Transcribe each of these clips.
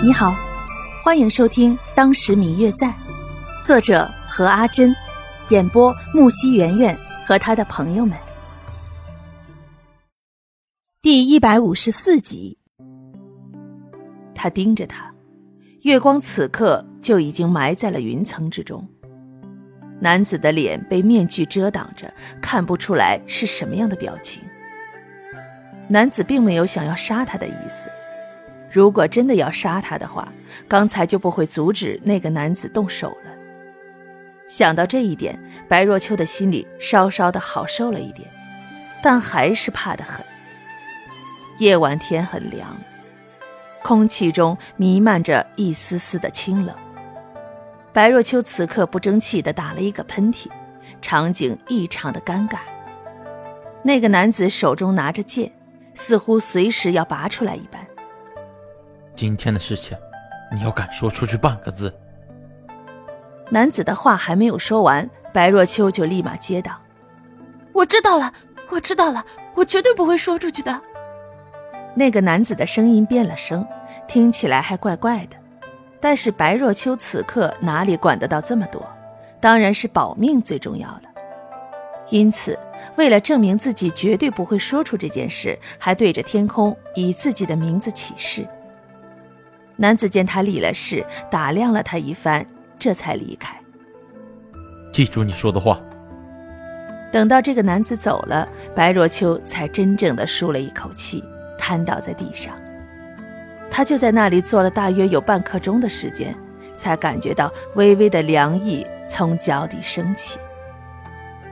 你好，欢迎收听《当时明月在》，作者何阿珍，演播木西圆圆和他的朋友们。第一百五十四集，他盯着他，月光此刻就已经埋在了云层之中。男子的脸被面具遮挡着，看不出来是什么样的表情。男子并没有想要杀他的意思。如果真的要杀他的话，刚才就不会阻止那个男子动手了。想到这一点，白若秋的心里稍稍的好受了一点，但还是怕得很。夜晚天很凉，空气中弥漫着一丝丝的清冷。白若秋此刻不争气的打了一个喷嚏，场景异常的尴尬。那个男子手中拿着剑，似乎随时要拔出来一般。今天的事情，你要敢说出去半个字。男子的话还没有说完，白若秋就立马接道：“我知道了，我知道了，我绝对不会说出去的。”那个男子的声音变了声，听起来还怪怪的。但是白若秋此刻哪里管得到这么多？当然是保命最重要了。因此，为了证明自己绝对不会说出这件事，还对着天空以自己的名字起誓。男子见他立了誓，打量了他一番，这才离开。记住你说的话。等到这个男子走了，白若秋才真正的舒了一口气，瘫倒在地上。他就在那里坐了大约有半刻钟的时间，才感觉到微微的凉意从脚底升起。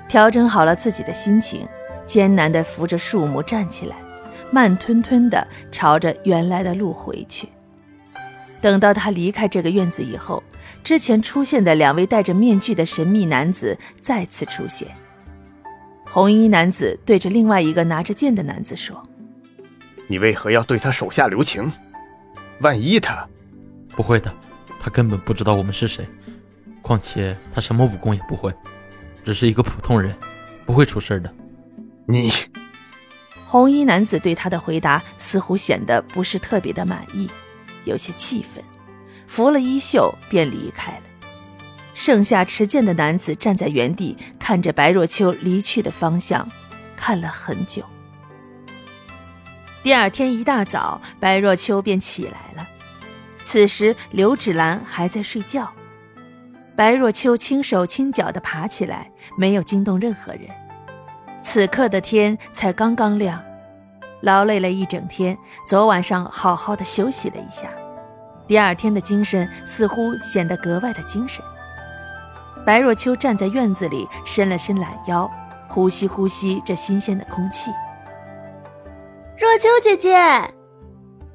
调整好了自己的心情，艰难地扶着树木站起来，慢吞吞地朝着原来的路回去。等到他离开这个院子以后，之前出现的两位戴着面具的神秘男子再次出现。红衣男子对着另外一个拿着剑的男子说：“你为何要对他手下留情？万一他……不会的，他根本不知道我们是谁。况且他什么武功也不会，只是一个普通人，不会出事的。”你，红衣男子对他的回答似乎显得不是特别的满意。有些气愤，拂了衣袖便离开了。剩下持剑的男子站在原地，看着白若秋离去的方向，看了很久。第二天一大早，白若秋便起来了。此时刘芷兰还在睡觉。白若秋轻手轻脚地爬起来，没有惊动任何人。此刻的天才刚刚亮。劳累了一整天，昨晚上好好的休息了一下，第二天的精神似乎显得格外的精神。白若秋站在院子里，伸了伸懒腰，呼吸呼吸这新鲜的空气。若秋姐姐，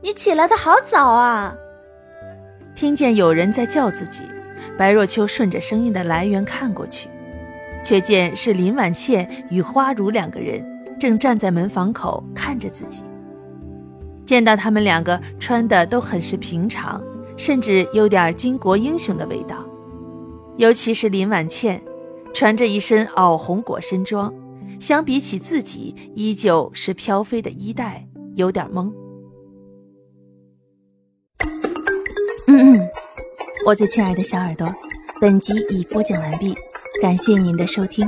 你起来的好早啊！听见有人在叫自己，白若秋顺着声音的来源看过去，却见是林婉倩与花如两个人。正站在门房口看着自己，见到他们两个穿的都很是平常，甚至有点巾帼英雄的味道。尤其是林婉倩，穿着一身袄红裹身装，相比起自己，依旧是飘飞的衣带，有点懵。嗯嗯，我最亲爱的小耳朵，本集已播讲完毕，感谢您的收听。